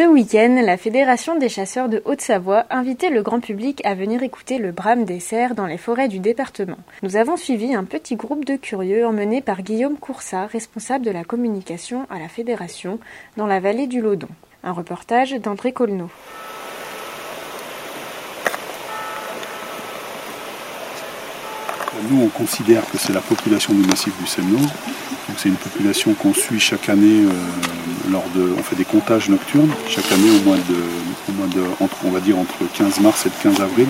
Ce week-end, la Fédération des chasseurs de Haute-Savoie invitait le grand public à venir écouter le brame des cerfs dans les forêts du département. Nous avons suivi un petit groupe de curieux emmené par Guillaume Coursat, responsable de la communication à la Fédération dans la vallée du Lodon. Un reportage d'André Colneau. Nous, on considère que c'est la population du massif du Seine-Nord. C'est une population qu'on suit chaque année euh, lors de, on fait des comptages nocturnes chaque année entre, on va dire entre 15 mars et le 15 avril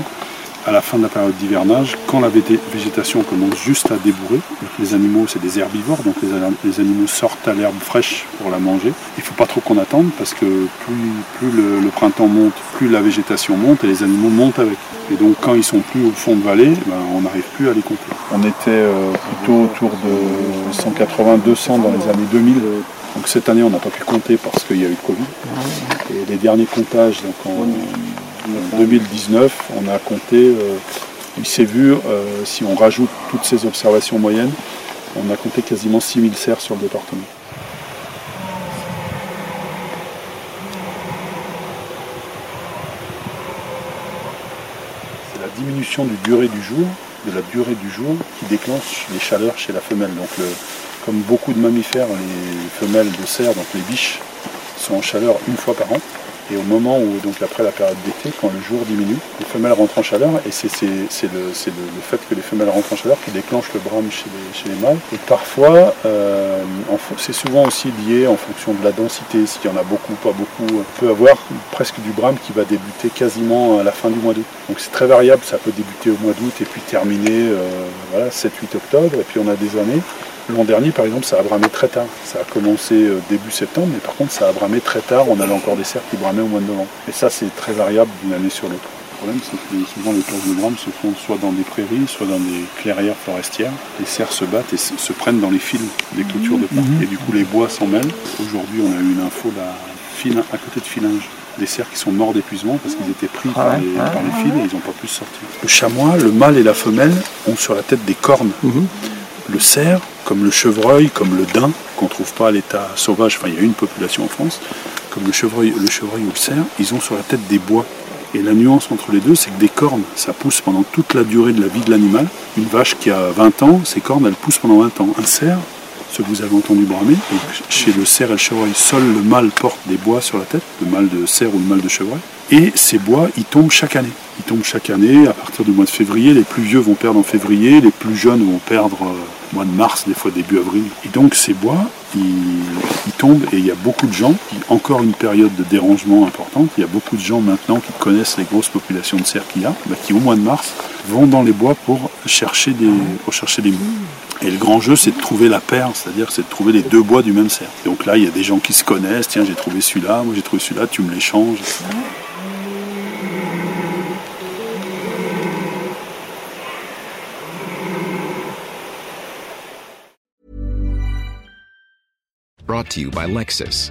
à la fin de la période d'hivernage, quand la végétation commence juste à débourrer, les animaux c'est des herbivores, donc les, animaux sortent à l'herbe fraîche pour la manger. Il ne faut pas trop qu'on attende parce que plus, le, printemps monte, plus la végétation monte et les animaux montent avec. Et donc quand ils sont plus au fond de vallée, ben, on n'arrive plus à les compter. On était euh, plutôt autour de 180-200 dans les années 2000. Donc cette année on n'a pas pu compter parce qu'il y a eu le Covid. Et les derniers comptages donc en, en 2019, on a compté, euh, il s'est vu, euh, si on rajoute toutes ces observations moyennes, on a compté quasiment 6000 cerfs sur le département. La diminution du durée du jour, de la durée du jour, qui déclenche les chaleurs chez la femelle. Donc comme beaucoup de mammifères, les femelles de cerfs, donc les biches, sont en chaleur une fois par an. Et au moment où, donc après la période d'été, quand le jour diminue, les femelles rentrent en chaleur, et c'est le, fait que les femelles rentrent en chaleur qui déclenche le brame chez les, mâles. Et parfois, euh, c'est souvent aussi lié en fonction de la densité, s'il y en a beaucoup, pas beaucoup. On peut avoir presque du brame qui va débuter quasiment à la fin du mois d'août. Donc c'est très variable, ça peut débuter au mois d'août et puis terminer euh, voilà, 7-8 octobre, et puis on a des années L'an dernier, par exemple, ça a bramé très tard. Ça a commencé euh, début septembre, mais par contre, ça a bramé très tard. On avait encore des cerfs qui bramaient au mois de novembre. Et ça, c'est très variable d'une année sur l'autre. Le problème, c'est que souvent les tours de brame se font soit dans des prairies, soit dans des clairières forestières. Les cerfs se battent et se prennent dans les fils des clôtures de parc. Mhm. Et du coup, les bois s'en mêlent. Aujourd'hui, on a eu une info là, à côté de Filinge des cerfs qui sont morts d'épuisement parce qu'ils étaient pris par, les, fils et ils n'ont pas pu sortir. Le chamois, le mâle et la femelle ont sur la tête des cornes. Mhm. Le cerf, comme le chevreuil, comme le daim, qu'on ne trouve pas à l'état sauvage, enfin il y a une population en France, comme le chevreuil, le chevreuil ou le cerf, ils ont sur la tête des bois. Et la nuance entre les deux, c'est que des cornes, ça pousse pendant toute la durée de la vie de l'animal. Une vache qui a 20 ans, ses cornes, elles poussent pendant 20 ans. Un cerf, ce que vous avez entendu bramer, chez le cerf et le chevreuil, seul le mâle porte des bois sur la tête, le mâle de cerf ou le mâle de chevreuil. Et ces bois, ils tombent chaque année. Ils tombent chaque année à partir du mois de février. Les plus vieux vont perdre en février, les plus jeunes vont perdre euh, mois de mars, des fois début avril. Et donc ces bois, ils, tombent et il y a beaucoup de gens, encore une période de dérangement importante, il y a beaucoup de gens maintenant qui connaissent les grosses populations de cerfs qu'il y a, bah, qui au mois de mars vont dans les bois pour chercher des, pour des Et le grand jeu, c'est de trouver la paire, c'est-à-dire c'est de trouver les deux bois du même cerf. Donc là, il y a des gens qui se connaissent, tiens, j'ai trouvé celui-là, moi j'ai trouvé celui-là, tu me l'échanges. Brought to you by Lexus.